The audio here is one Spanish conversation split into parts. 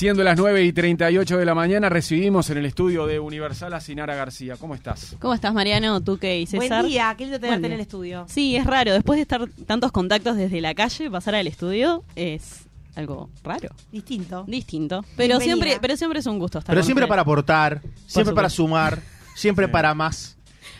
Siendo las 9 y 38 de la mañana, recibimos en el estudio de Universal a Sinara García. ¿Cómo estás? ¿Cómo estás, Mariano? ¿Tú qué y César? Buen día, qué lindo tenerte en el estudio. Sí, es raro. Después de estar tantos contactos desde la calle, pasar al estudio es algo raro, Distinto. distinto. Pero Bienvenida. siempre, pero siempre es un gusto estar Pero con siempre para aportar, siempre para sumar, siempre para más.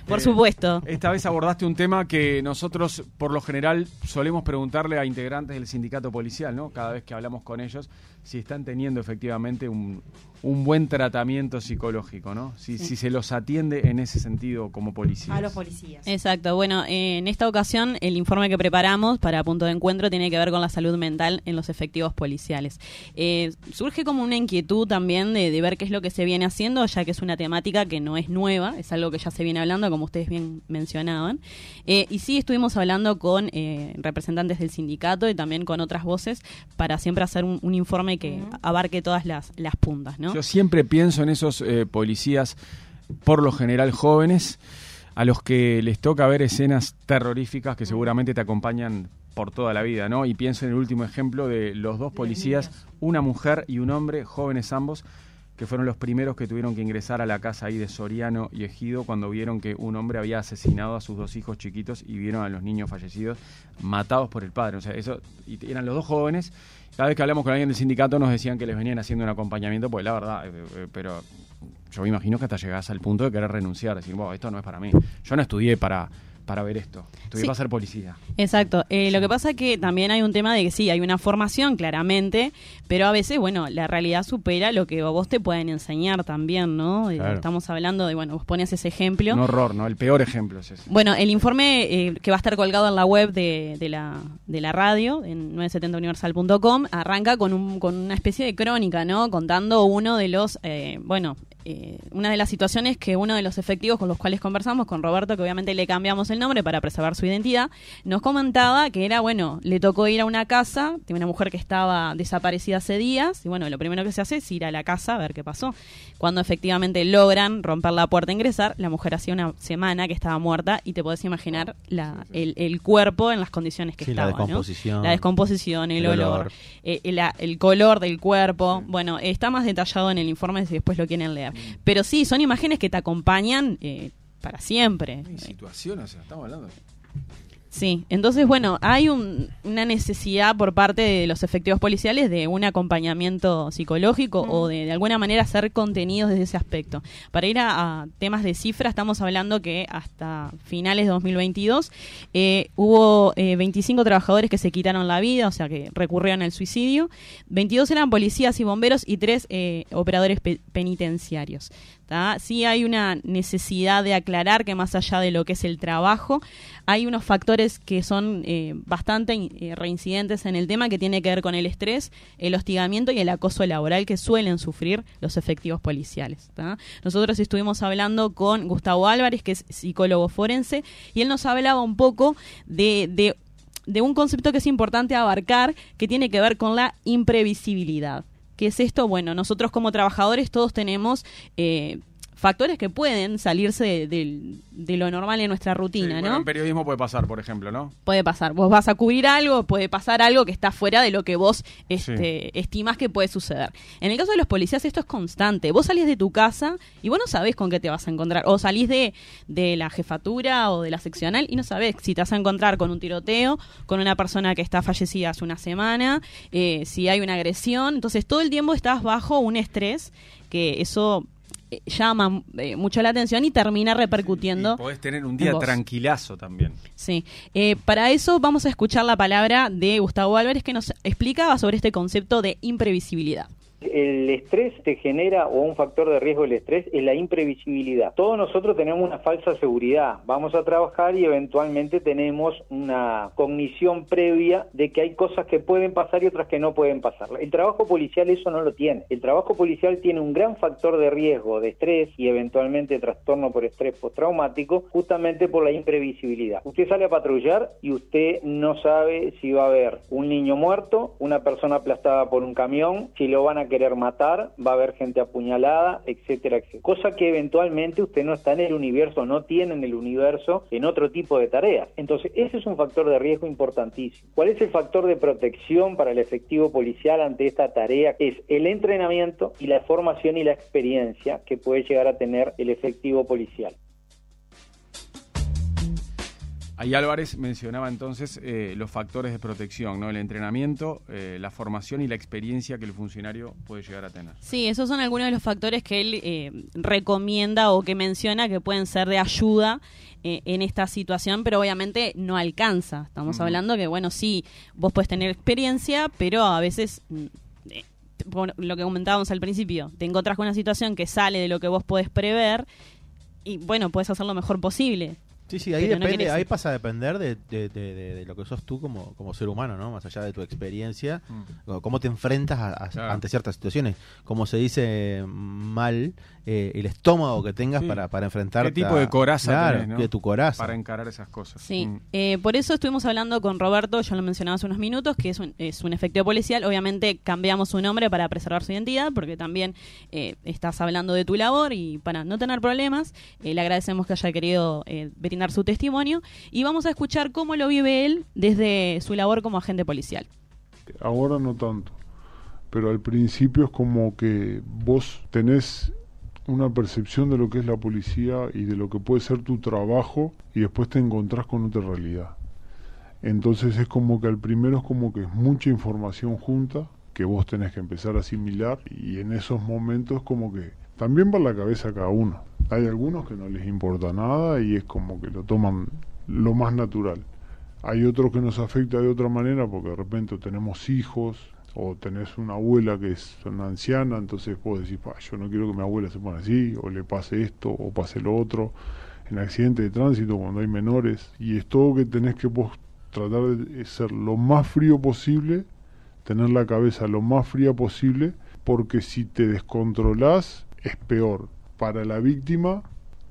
Por Eh, supuesto. Esta vez abordaste un tema que nosotros, por lo general, solemos preguntarle a integrantes del sindicato policial, ¿no? Cada vez que hablamos con ellos, si están teniendo efectivamente un, un buen tratamiento psicológico, ¿no? Si, si se los atiende en ese sentido como policías. A los policías. Exacto. Bueno, eh, en esta ocasión el informe que preparamos para Punto de Encuentro tiene que ver con la salud mental en los efectivos policiales. Eh, surge como una inquietud también de, de ver qué es lo que se viene haciendo, ya que es una temática que no es nueva, es algo que ya se viene hablando, como ustedes bien mencionaban. Eh, y sí estuvimos hablando con eh, representantes del sindicato y también con otras voces para siempre hacer un, un informe que abarque todas las, las puntas, ¿no? Yo siempre pienso en esos eh, policías, por lo general jóvenes, a los que les toca ver escenas terroríficas que seguramente te acompañan por toda la vida, ¿no? Y pienso en el último ejemplo de los dos policías, una mujer y un hombre, jóvenes ambos, que fueron los primeros que tuvieron que ingresar a la casa ahí de Soriano y Ejido cuando vieron que un hombre había asesinado a sus dos hijos chiquitos y vieron a los niños fallecidos matados por el padre. O sea, eso y eran los dos jóvenes. Cada vez que hablamos con alguien del sindicato nos decían que les venían haciendo un acompañamiento, pues la verdad, eh, eh, pero yo me imagino que hasta llegás al punto de querer renunciar, decir, bueno, esto no es para mí. Yo no estudié para, para ver esto, Sí. para ser policía. Exacto. Eh, Lo que pasa es que también hay un tema de que sí, hay una formación, claramente, pero a veces, bueno, la realidad supera lo que a vos te pueden enseñar también, ¿no? Eh, Claro. Estamos hablando de, bueno, vos ponías ese ejemplo. Un horror, ¿no? El peor ejemplo es ese. Bueno, el informe eh, que va a estar colgado en la web de, de la, de la radio, en 970universal.com, arranca con, un, con una especie de crónica, ¿no? Contando uno de los, eh, bueno, eh, una de las situaciones que uno de los efectivos con los cuales conversamos, con Roberto, que obviamente le cambiamos el nombre para preservar su identidad, nos comentaba que era, bueno, le tocó ir a una casa de una mujer que estaba desaparecida hace días, y bueno, lo primero que se hace es ir a la casa a ver qué pasó. Cuando efectivamente logran romper la puerta e ingresar, la mujer hacía una semana que estaba muerta y te podés imaginar la, el, el cuerpo en las condiciones que Sí, la estaba. ¿no? descomposición. La descomposición, el, El olor, olor. eh, el, el color del cuerpo. Bueno, está más detallado en el informe si después lo quieren leer. Pero sí, son imágenes que te acompañan eh, para siempre. Hay situaciones, o sea, estamos hablando. Sí, entonces bueno, hay un- una necesidad por parte de los efectivos policiales de un acompañamiento psicológico o de, de alguna manera hacer contenidos desde ese aspecto. Para ir a, a temas de cifra, estamos hablando que hasta finales de 2022 eh, hubo eh, 25 trabajadores que se quitaron la vida, o sea que recurrieron al suicidio, 22 eran policías y bomberos y 3 operadores pe- penitenciarios. ¿tá? Sí hay una necesidad de aclarar que más allá de lo que es el trabajo, hay unos factores que son eh, bastante eh, reincidentes en el tema que tiene que ver con el estrés, el hostigamiento y el acoso laboral que suelen sufrir los efectivos policiales. Nosotros estuvimos hablando con Gustavo Álvarez, que es psicólogo forense, y él nos hablaba un poco de, de de un concepto que es importante abarcar, que tiene que ver con la imprevisibilidad. ¿Qué es esto? Bueno, nosotros como trabajadores todos tenemos eh, factores que pueden salirse de, de- de lo normal en nuestra Sí, rutina, bueno, ¿no? en periodismo puede pasar, por ejemplo, ¿no? Puede pasar. Vos vas a cubrir algo, puede pasar algo que está fuera de lo que vos este, estimás que puede suceder. En el caso de los policías esto es constante. Vos salís de tu casa y vos no sabés con qué te vas a encontrar. O salís de, de la jefatura o de la seccional y no sabés si te vas a encontrar con un tiroteo, con una persona que está fallecida hace una semana, eh, si hay una agresión. Entonces todo el tiempo estás bajo un estrés que eso llama eh, mucho la atención y termina repercutiendo. Y podés tener un día tranquilazo también. Sí, Eh, para eso vamos a escuchar la palabra de Gustavo Álvarez que nos explicaba sobre este concepto de imprevisibilidad. El estrés te genera, o un factor de riesgo del estrés, es la imprevisibilidad. Todos nosotros tenemos una falsa seguridad. Vamos a trabajar y eventualmente tenemos una cognición previa de que hay cosas que pueden pasar y otras que no pueden pasar. El trabajo policial eso no lo tiene. El trabajo policial tiene un gran factor de riesgo de estrés y eventualmente trastorno por estrés postraumático, justamente por la imprevisibilidad. Usted sale a patrullar y usted no sabe si va a haber un niño muerto, una persona aplastada por un camión, si lo van a querer matar, va a haber gente apuñalada, etcétera, etcétera. Cosa que eventualmente usted no está en el universo, no tiene en el universo en otro tipo de tareas. Entonces, ese es un factor de riesgo importantísimo. ¿Cuál es el factor de protección para el efectivo policial ante esta tarea? Es el entrenamiento y la formación y la experiencia que puede llegar a tener el efectivo policial. Ahí Álvarez mencionaba entonces eh, los factores de protección, ¿no? El entrenamiento, eh, la formación y la experiencia que el funcionario puede llegar a tener. Sí, esos son algunos de los factores que él eh, recomienda o que menciona que pueden ser de ayuda en esta situación, pero obviamente no alcanza. Estamos hablando que, bueno, sí, vos puedes tener experiencia, pero a veces mm, lo que comentábamos al principio, te encontrás con una situación que sale de lo que vos podés prever y bueno, puedes hacer lo mejor posible. Sí, sí, ahí depende, ahí pasa a depender de, de, lo que sos tú como, como ser humano, ¿no? Más allá de tu experiencia, mm. cómo te enfrentas ante ciertas situaciones. Como se dice mal, eh, el estómago que tengas para, para enfrentar. ¿Qué tipo de coraza de tu coraza. Para encarar esas cosas. Sí, mm. eh, por eso estuvimos hablando con Roberto, yo lo mencionaba hace unos minutos, que es un, es un efectivo policial. Obviamente cambiamos su nombre para preservar su identidad, porque también eh, estás hablando de tu labor y para no tener problemas, le agradecemos que haya querido brindar su testimonio y vamos a escuchar cómo lo vive él desde su labor como agente policial. Ahora no tanto, pero al principio es como que vos tenés una percepción de lo que es la policía y de lo que puede ser tu trabajo y después te encontrás con otra realidad. Entonces es como que al primero es como que es mucha información junta que vos tenés que empezar a asimilar y en esos momentos como que también va la cabeza cada uno. Hay algunos que no les importa nada y es como que lo toman lo más natural. Hay otros que nos afecta de otra manera porque de repente tenemos hijos, o tenés una abuela que es una anciana, entonces vos decís, yo no quiero que mi abuela se ponga así, o le pase esto, o pase lo otro, en accidente de tránsito cuando hay menores, y es todo que tenés que vos tratar de ser lo más frío posible, tener la cabeza lo más fría posible, porque si te descontrolás es peor para la víctima,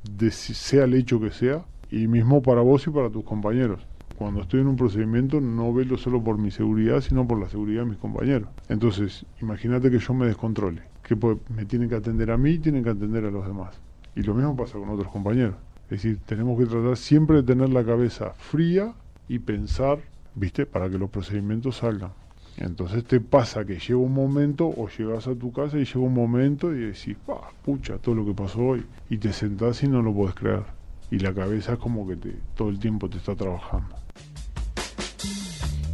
de sea el hecho que sea, y mismo para vos y para tus compañeros cuando estoy en un procedimiento no velo solo por mi seguridad, sino por la seguridad de mis compañeros. Entonces, imagínate que yo me descontrole, que me tienen que atender a mí y tienen que atender a los demás. Y lo mismo pasa con otros compañeros. Es decir, tenemos que tratar siempre de tener la cabeza fría y pensar, ¿viste?, para que los procedimientos salgan. Entonces te pasa que llega un momento o llegas a tu casa y llega un momento y decís, pucha, todo lo que pasó hoy. Y te sentás y no lo puedes creer. Y la cabeza es como que te, todo el tiempo te está trabajando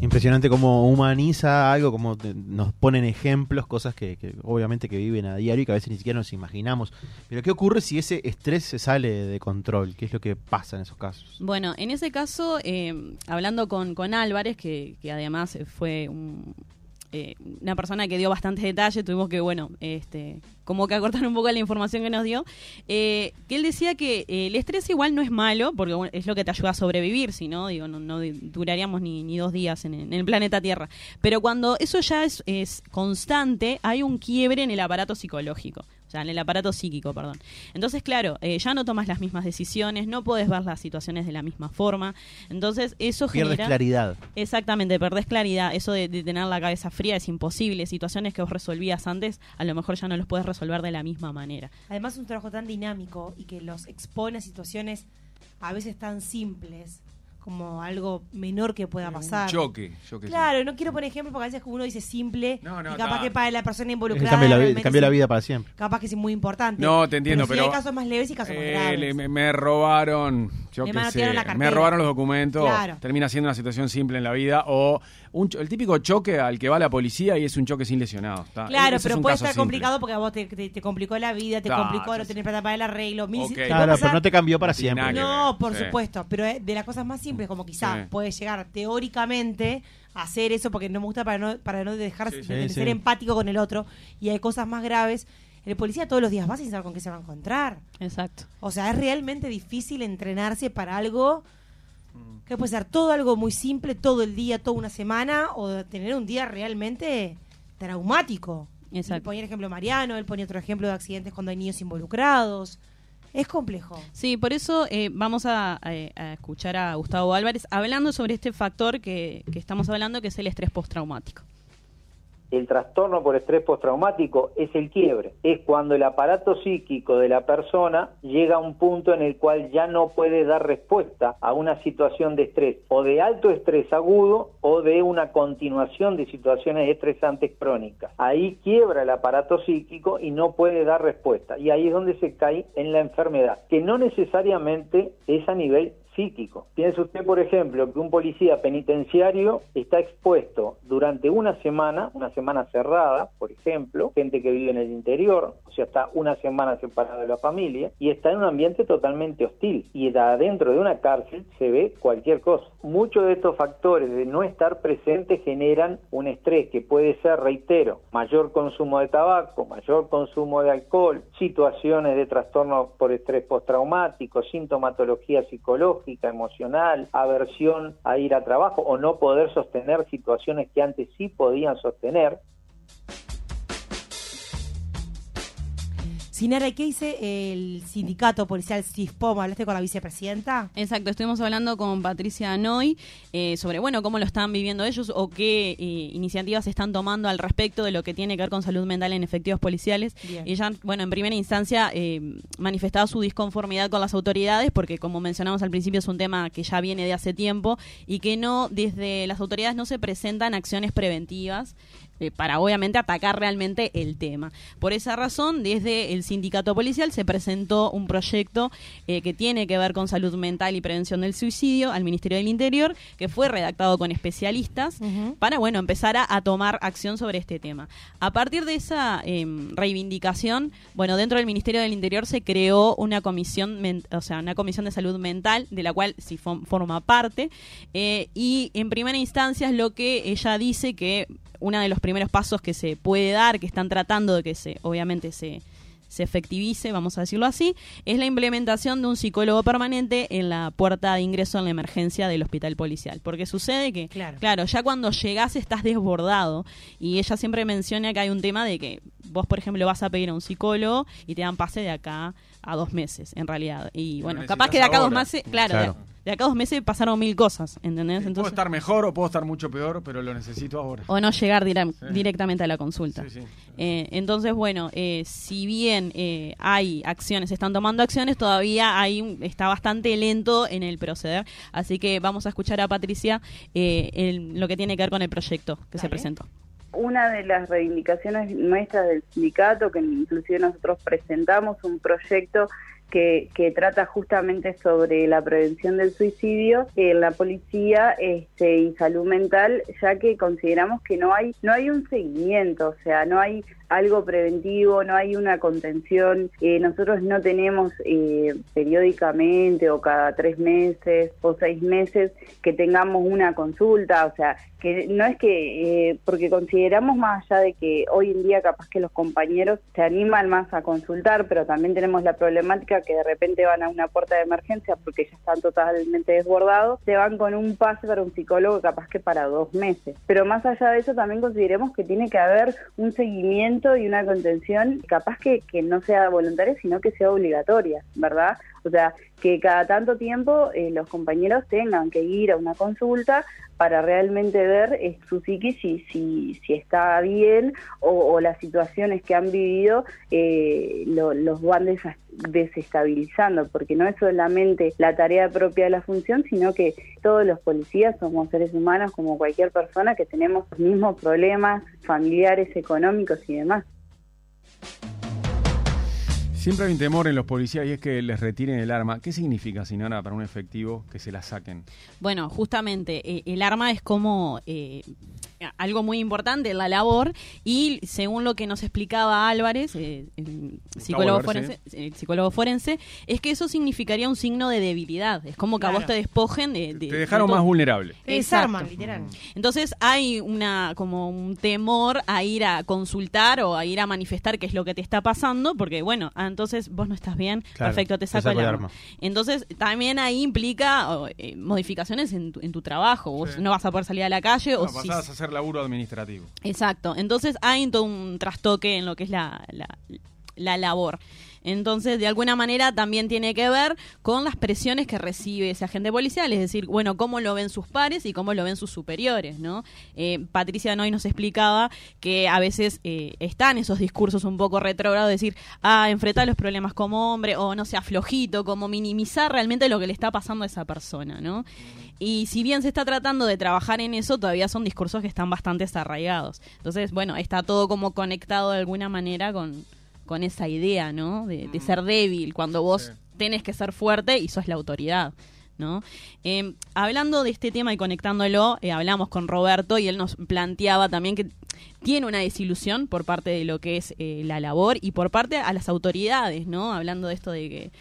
impresionante cómo humaniza algo, como nos ponen ejemplos, cosas que, obviamente que viven a diario y que a veces ni siquiera nos imaginamos. Pero ¿qué ocurre si ese estrés se sale de control? ¿Qué es lo que pasa en esos casos? Bueno, en ese caso, eh, hablando con, con Álvarez, que, que además fue un, eh, una persona que dio bastantes detalles, tuvimos que, bueno, este, como que acortar un poco la información que nos dio, eh, que él decía que eh, el estrés igual no es malo, porque es lo que te ayuda a sobrevivir, si no, digo, no, duraríamos ni, ni, dos días en, el planeta Tierra. Pero cuando eso ya es, es constante, hay un quiebre en el aparato psicológico en el aparato psíquico, perdón. Entonces, claro, eh, ya no tomas las mismas decisiones, no puedes ver las situaciones de la misma forma. Entonces, eso pierdes claridad. Exactamente, perdés claridad. Eso de, tener la cabeza fría es imposible. Situaciones que vos resolvías antes, a lo mejor ya no los puedes resolver de la misma manera. Además, es un trabajo tan dinámico y que los expone a situaciones a veces tan simples como algo menor que pueda pasar. choque, Claro, no quiero poner ejemplo porque a veces uno dice simple y capaz que para la persona involucrada cambia la, vida para siempre. Capaz que es muy importante. No, te entiendo, pero, hay casos más leves y casos más eh, graves. me, robaron, yo me, sé, me robaron los documentos, termina siendo una situación simple en la vida o el típico choque al que va la policía y es un choque sin lesionado. Claro, pero puede estar complicado porque a vos te, complicó la vida, te complicó no tener plata para el arreglo. Claro, pero no te cambió para siempre. No, por supuesto, pero de las cosas más simples, como quizá puede llegar teóricamente a hacer eso porque no me gusta para no, para no dejar de ser empático con el otro y hay cosas más graves. El policía todos los días va sin saber con qué se va a encontrar. Exacto. O sea, es realmente difícil entrenarse para algo que puede ser todo algo muy simple, todo el día, toda una semana, o tener un día realmente traumático. Exacto. Él ponía el ejemplo Mariano, él ponía otro ejemplo de accidentes cuando hay niños involucrados. Es complejo. Sí, por eso eh, vamos a, escuchar a Gustavo Álvarez hablando sobre este factor que, que estamos hablando, que es el estrés postraumático. El trastorno por estrés postraumático es el quiebre, es cuando el aparato psíquico de la persona llega a un punto en el cual ya no puede dar respuesta a una situación de estrés o de alto estrés agudo o de una continuación de situaciones estresantes crónicas. Ahí quiebra el aparato psíquico y no puede dar respuesta y ahí es donde se cae en la enfermedad, que no necesariamente es a nivel psíquico. Piense usted, por ejemplo, que un policía penitenciario está expuesto durante una semana, una semana cerrada, por ejemplo, gente que vive en el interior, o sea, está una semana separada de la familia, y está en un ambiente totalmente hostil. Y adentro de una cárcel se ve cualquier cosa. Muchos de estos factores de no estar presente generan un estrés que puede ser, reitero, mayor consumo de tabaco, mayor consumo de alcohol, situaciones de trastorno por estrés postraumático, sintomatología psicológica, emocional, aversión a ir a trabajo o no poder sostener situaciones que antes sí podían sostener, Sinara, ¿qué dice el sindicato policial CISPOM? ¿Hablaste con la vicepresidenta? Exacto, estuvimos hablando con Patricia Noy eh, sobre, bueno, cómo lo están viviendo ellos o qué eh, iniciativas están tomando al respecto de lo que tiene que ver con salud mental en efectivos policiales. Ella, bueno, en primera instancia eh, manifestaba su disconformidad con las autoridades porque, como mencionamos al principio, es un tema que ya viene de hace tiempo y que no, desde las autoridades no se presentan acciones preventivas eh, para obviamente atacar realmente el tema. Por esa razón, desde el sindicato policial se presentó un proyecto eh, que tiene que ver con salud mental y prevención del suicidio al Ministerio del Interior, que fue redactado con especialistas para, bueno, empezar a, tomar acción sobre este tema. A partir de esa em, reivindicación, bueno, dentro del Ministerio del Interior se creó una comisión, o sea, una comisión de salud mental, de la cual sí forma parte, eh, y en primera instancia es lo que ella dice que uno de los primeros pasos que se puede dar, que están tratando de que se, obviamente se, se efectivice, vamos a decirlo así, es la implementación de un psicólogo permanente en la puerta de ingreso en la emergencia del hospital policial. Porque sucede que, claro, claro ya cuando llegas estás desbordado y ella siempre menciona que hay un tema de que vos, por ejemplo, vas a pedir a un psicólogo y te dan pase de acá a dos meses, en realidad. Y bueno, capaz que de acá a dos meses, claro de acá a dos meses pasaron mil cosas, ¿entendés? Entonces, puedo estar mejor o puedo estar mucho peor, pero lo necesito ahora. O no llegar directamente a la consulta. Eh, entonces, bueno, eh, si bien eh, hay acciones, están tomando acciones, todavía hay está bastante lento en el proceder. Así que vamos a escuchar a Patricia en lo que tiene que ver con el proyecto que se presentó una de las reivindicaciones nuestras del sindicato, que inclusive nosotros presentamos un proyecto que, trata justamente sobre la prevención del suicidio en la policía este, y salud mental, ya que consideramos que no hay no hay un seguimiento, o sea, no hay algo preventivo, no hay una contención. Eh, nosotros no tenemos eh, periódicamente o cada tres meses o seis meses que tengamos una consulta, o sea, que no es que, eh, porque consideramos más allá de que hoy en día capaz que los compañeros se animan más a consultar, pero también tenemos la problemática que de repente van a una puerta de emergencia porque ya están totalmente desbordados, se van con un pase para un psicólogo capaz que para dos meses. Pero más allá de eso también consideremos que tiene que haber un seguimiento y una contención capaz que, que no sea voluntaria, sino que sea obligatoria, ¿verdad? O sea, que cada tanto tiempo eh, los compañeros tengan que ir a una consulta para realmente ver eh, su psiquis si, si, si está bien o, las situaciones que han vivido eh, los van desestabilizando, porque no es solamente la tarea propia de la función, sino que todos los policías somos seres humanos como cualquier persona que tenemos los mismos problemas familiares, económicos y demás. Siempre hay un temor en los policías y es que les retiren el arma. ¿Qué significa, señora, para un efectivo que se la saquen? Bueno, justamente eh, el arma es como eh, algo muy importante en la labor y según lo que nos explicaba Álvarez, eh, el, psicólogo forense, el psicólogo forense, es que eso significaría un signo de debilidad. Es como que a vos te despojen de... te dejaron más vulnerable. Es arma, literal. Entonces hay una como un temor a ir a consultar o a ir a manifestar qué es lo que te está pasando, porque bueno, ah, entonces vos no estás bien, perfecto, te saco, el arma. Entonces también ahí implica eh, modificaciones en tu, trabajo. Vos no vas a poder salir a la calle o si laburo administrativo. Exacto. Entonces hay todo un trastoque en lo que es la, la, labor. Entonces, de alguna manera también tiene que ver con las presiones que recibe ese agente policial, es decir, bueno, cómo lo ven sus pares y cómo lo ven sus superiores, ¿no? Eh, Patricia Noy nos explicaba que a veces eh, están esos discursos un poco retrógrados, decir, ah, enfrentar los problemas como hombre, o no sea, flojito, como minimizar realmente lo que le está pasando a esa persona, ¿no? Y si bien se está tratando de trabajar en eso, todavía son discursos que están bastante desarraigados. Entonces, bueno, está todo como conectado de alguna manera con, con esa idea, ¿no? De, ser débil, cuando vos tenés que ser fuerte y sos la autoridad. ¿No? Em, hablando de este tema y conectándolo, eh, hablamos con Roberto y él nos planteaba también que tiene una desilusión por parte de lo que es eh, la labor y por parte a las autoridades, ¿no? Hablando de esto de que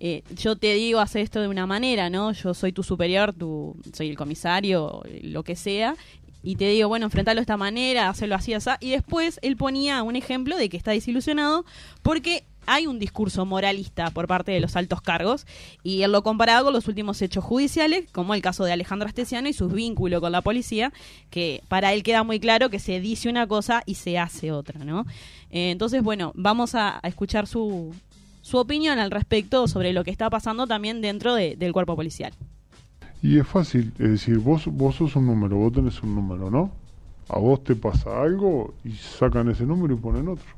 eh, yo te digo, hace esto de una manera, ¿no? Yo soy tu superior, tu, soy el comisario, lo que sea, y te digo, bueno, enfrentarlo de esta manera, hacerlo así, así. Y después él ponía un ejemplo de que está desilusionado porque hay un discurso moralista por parte de los altos cargos y él lo comparaba con los últimos hechos judiciales, como el caso de Alejandro Astesiano y sus vínculos con la policía, que para él queda muy claro que se dice una cosa y se hace otra, ¿no? Eh, entonces, bueno, vamos a escuchar su, su opinión al respecto sobre lo que está pasando también dentro del cuerpo policial. Y es fácil, es decir, vos, vos sos un número, vos tenés un número, ¿no? A vos te pasa algo y sacan ese número y ponen otro.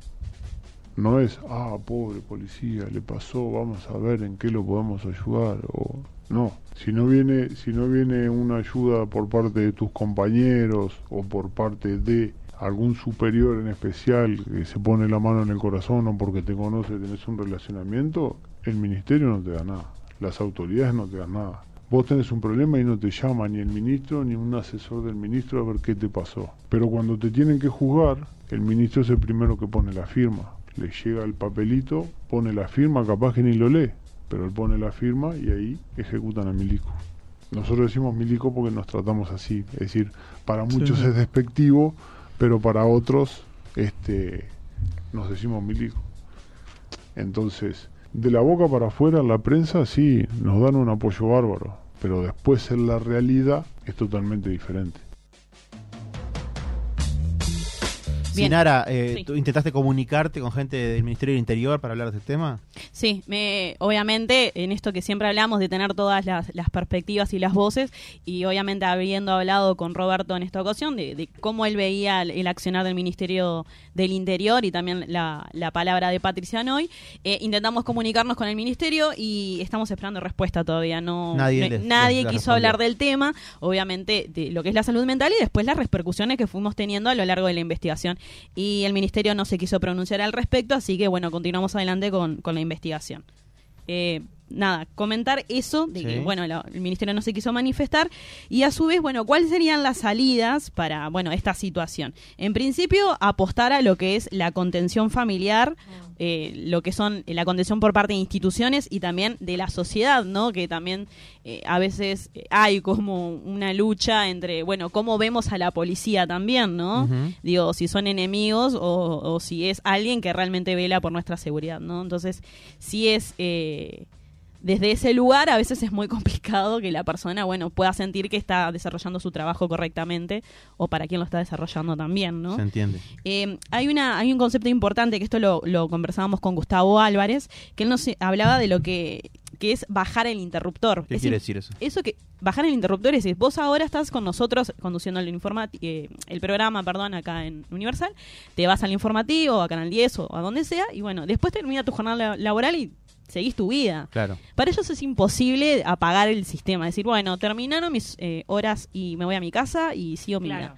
No es, ah, pobre policía, le pasó, vamos a ver en qué lo podemos ayudar. O, no, si no viene, si no viene una ayuda por parte de tus compañeros o por parte de algún superior en especial que se pone la mano en el corazón o porque te conoce, tenés un relacionamiento, el ministerio no te da nada, las autoridades no te dan nada. Vos tenés un problema y no te llama ni el ministro ni un asesor del ministro a ver qué te pasó. Pero cuando te tienen que juzgar, el ministro es el primero que pone la firma. Le llega el papelito, pone la firma, capaz que ni lo lee, pero él pone la firma y ahí ejecutan a Milico. Nosotros decimos Milico porque nos tratamos así, es decir, para muchos es despectivo, pero para otros este, nos decimos milico. Entonces, de la boca para afuera, la prensa sí nos dan un apoyo bárbaro, pero después en la realidad es totalmente diferente. Sinara, eh, ¿tú intentaste comunicarte con gente del Ministerio del Interior para hablar de este tema? Sí, me, obviamente en esto que siempre hablamos de tener todas las, perspectivas y las voces, y obviamente habiendo hablado con Roberto en esta ocasión de, cómo él veía el, accionar del Ministerio del Interior y también la, palabra de Patricia Noy, eh, intentamos comunicarnos con el Ministerio y estamos esperando respuesta todavía. No, Nadie, nadie quiso hablar del tema, obviamente de lo que es la salud mental y después las repercusiones que fuimos teniendo a lo largo de la investigación y el ministerio no se quiso pronunciar al respecto, así que bueno, continuamos adelante con, con la investigación. Eh, nada, comentar eso, de que, bueno, el ministerio no se quiso manifestar, y a su vez, bueno, ¿cuáles serían las salidas para, bueno, esta situación? En principio, apostar a lo que es la contención familiar, eh, lo que son la contención por parte de instituciones y también de la sociedad, ¿no? Que también eh, a veces hay como una lucha entre, bueno, cómo vemos a la policía también, ¿no? Digo, si son enemigos o, o, si es alguien que realmente vela por nuestra seguridad, ¿no? Entonces, si es... Eh, desde ese lugar a veces es muy complicado que la persona, bueno, pueda sentir que está desarrollando su trabajo correctamente o para quien lo está desarrollando también, ¿no? Se entiende. Eh, hay, una, hay un concepto importante que esto lo, lo conversábamos con Gustavo Álvarez, que él nos hablaba de lo que que es bajar el interruptor. ¿Qué quiere decir eso? Eso que bajar el interruptor es decir, vos ahora estás con nosotros conduciendo el, eh, el programa, perdón, acá en Universal, te vas al informativo, a Canal 10 o a donde sea, y bueno, después termina tu jornada laboral y seguís tu vida. Claro. Para ellos es imposible apagar el sistema, decir, bueno, terminaron mis eh, horas y me voy a mi casa y sigo mi vida.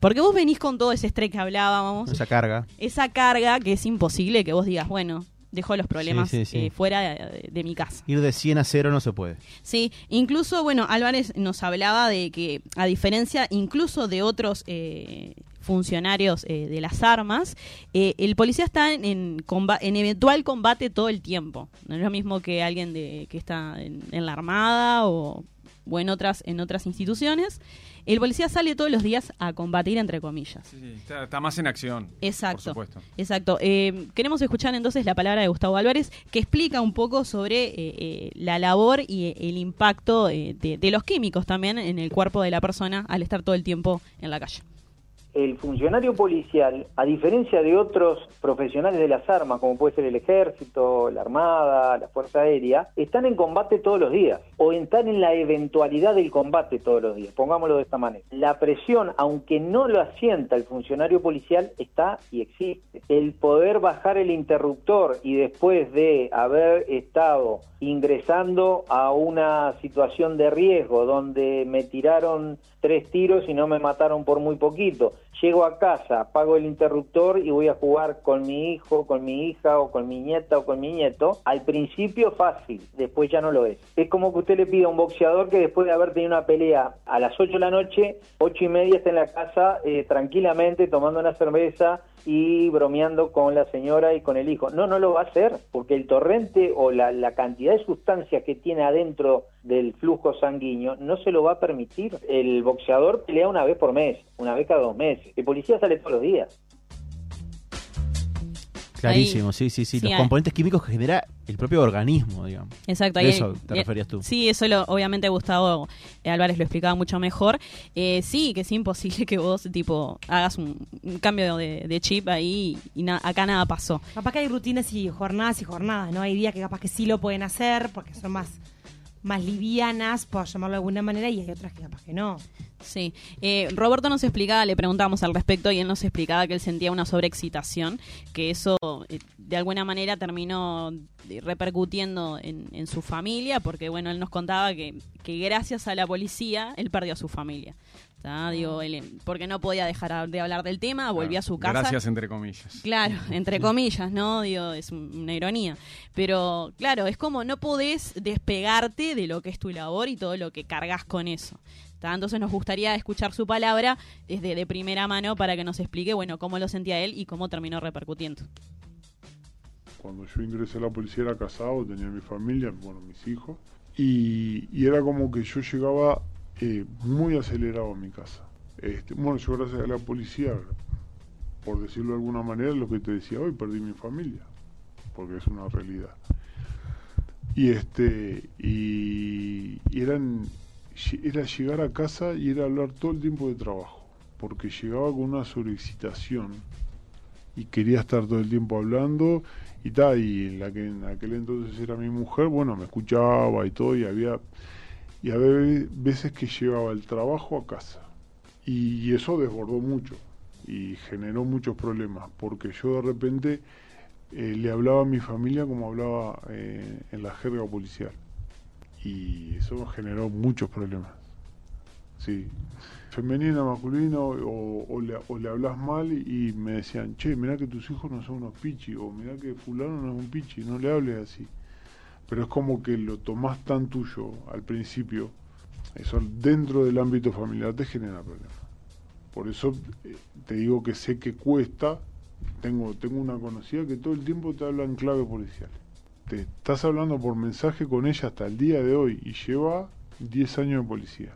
Porque vos venís con todo ese estrés que hablábamos. Esa carga. Esa carga que es imposible que vos digas, bueno, dejo los problemas eh, fuera de, mi casa. Ir de 100 a 0 no se puede. Sí, incluso, bueno, Álvarez nos hablaba de que, a diferencia incluso de otros eh, funcionarios eh, de las armas, eh, el policía está en, en, eventual combate todo el tiempo. No es lo mismo que alguien de, que está en, la Armada o, o, en, otras, en otras instituciones. El policía sale todos los días a combatir, entre comillas. está, más en acción. Exacto. Exacto. Eh, queremos escuchar entonces la palabra de Gustavo Álvarez, que explica un poco sobre la labor y el impacto de los químicos también en el cuerpo de la persona al estar todo el tiempo en la calle el funcionario policial, a diferencia de otros profesionales de las armas, como puede ser el ejército, la armada, la fuerza aérea, están en combate todos los días o están en la eventualidad del combate todos los días, pongámoslo de esta manera. La presión, aunque no lo asienta el funcionario policial, está y existe. El poder bajar el interruptor y después de haber estado ingresando a una situación de riesgo donde me tiraron tres tiros y no me mataron por muy poquito. Llego a casa, apago el interruptor y voy a jugar con mi hijo, con mi hija o con mi nieta o con mi nieto. Al principio fácil, después ya no lo es. Es como que usted le pide a un boxeador que después de haber tenido una pelea a las 8 de la noche, ocho y media está en la casa eh, tranquilamente tomando una cerveza y bromeando con la señora y con el hijo. No, no lo va a hacer, porque el torrente o la, la cantidad de sustancias que tiene adentro del flujo sanguíneo no se lo va a permitir. El boxeador pelea una vez por mes, una vez cada dos meses. El policía sale todos los días. Clarísimo, sí, sí, sí. Los componentes químicos que genera el propio organismo, digamos. Exacto. eso te referías tú. Sí, eso lo, obviamente Gustavo eh, Álvarez lo explicaba mucho mejor. Eh, sí, que es imposible que vos, tipo, hagas un, cambio de, chip ahí y acá nada pasó. Capaz que hay rutinas y jornadas y jornadas, ¿no? Hay días que capaz que sí lo pueden hacer porque son más más livianas, por llamarlo de alguna manera, y hay otras que capaz que no. Sí. Eh, Roberto nos explicaba, le preguntábamos al respecto, y él nos explicaba que él sentía una sobreexcitación, que eso eh, de alguna manera terminó repercutiendo en, su familia, porque bueno, él nos contaba que, que gracias a la policía él perdió a su familia. Digo, porque no podía dejar de hablar del tema, volvió a su casa. Gracias, entre comillas. Claro, entre comillas, ¿no? Digo, es una ironía. Pero claro, es como no podés despegarte de lo que es tu labor y todo lo que cargas con eso. Entonces nos gustaría escuchar su palabra desde de primera mano para que nos explique, bueno, cómo lo sentía él y cómo terminó repercutiendo. Cuando yo ingresé a la policía era casado, tenía mi familia, bueno, mis hijos, y, y era como que yo llegaba eh, muy acelerado mi casa. Este, bueno, yo gracias a la policía, por decirlo de alguna manera, lo que te decía hoy, perdí mi familia, porque es una realidad. Y este, y, eran, era llegar a casa y era hablar todo el tiempo de trabajo, porque llegaba con una sobreexcitación y quería estar todo el tiempo hablando y tal, y la que en aquel entonces era mi mujer, bueno, me escuchaba y todo, y había y había veces que llevaba el trabajo a casa. Y eso desbordó mucho y generó muchos problemas, porque yo de repente eh, le hablaba a mi familia como hablaba eh, en la jerga policial. Y eso generó muchos problemas. Sí. Femenina, masculino, o, le, o le hablas mal y, me decían, che, mirá que tus hijos no son unos pichi, o mirá que fulano no es un pichi, no le hables así pero es como que lo tomás tan tuyo al principio, eso dentro del ámbito familiar te genera problemas. Por eso eh, te digo que sé que cuesta, tengo, tengo una conocida que todo el tiempo te habla en clave policial. Te estás hablando por mensaje con ella hasta el día de hoy y lleva 10 años de policía.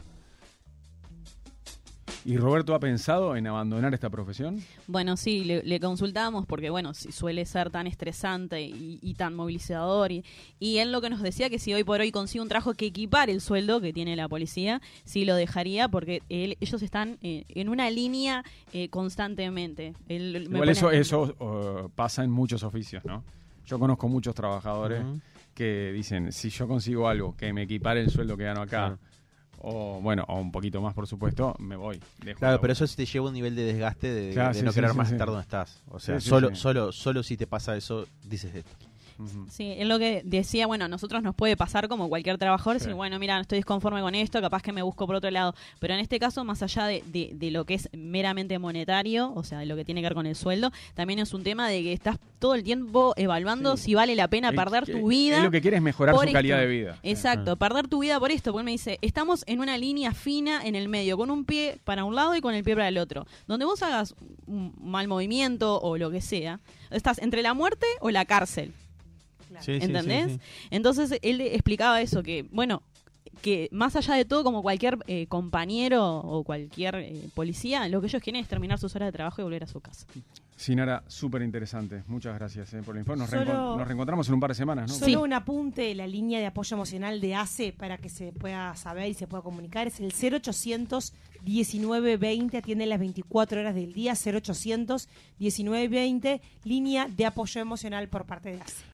¿Y Roberto ha pensado en abandonar esta profesión? Bueno, sí, le, consultamos porque, bueno, suele ser tan estresante y, tan movilizador. Y, y, él lo que nos decía que si hoy por hoy consigue un trabajo que equipar el sueldo que tiene la policía, sí lo dejaría porque ellos están eh, en una línea eh, constantemente. Igual eso, eso uh, pasa en muchos oficios, ¿no? Yo conozco muchos trabajadores que dicen, si yo consigo algo que me equipare el sueldo que gano acá, o bueno, o un poquito más por supuesto, me voy. Claro, pero eso te lleva un nivel de desgaste de, no querer más estar donde estás. O sea, solo, solo, solo si te pasa eso, dices esto. Sí, es lo que decía, bueno, a nosotros nos puede pasar como cualquier trabajador, decir, bueno, mira, no estoy disconforme con esto, capaz que me busco por otro lado. Pero en este caso, más allá de, de, lo que es meramente monetario, o sea, de lo que tiene que ver con el sueldo, también es un tema de que estás todo el tiempo evaluando si vale la pena perder tu vida. Es lo que quieres es mejorar su calidad de vida. Exacto, perder tu vida por esto, porque me dice, estamos en una línea fina en el medio, con un pie para un lado y con el pie para el otro. Donde vos hagas un mal movimiento o lo que sea, estás entre la muerte o la cárcel. ¿Entendés? Entonces él explicaba eso, que bueno, que más allá de todo, como cualquier eh, compañero o cualquier eh, policía, lo que ellos quieren es terminar sus horas de trabajo y volver a su casa. Sinara, súper interesante. Muchas gracias eh, por el informe. Nos, reencontramos en un par de semanas, ¿no? Solo un apunte, la línea de apoyo emocional de ACE para que se pueda saber y se pueda comunicar es el 0800 1920, atiende las 24 horas del día, 0800 1920, línea de apoyo emocional por parte de ACE.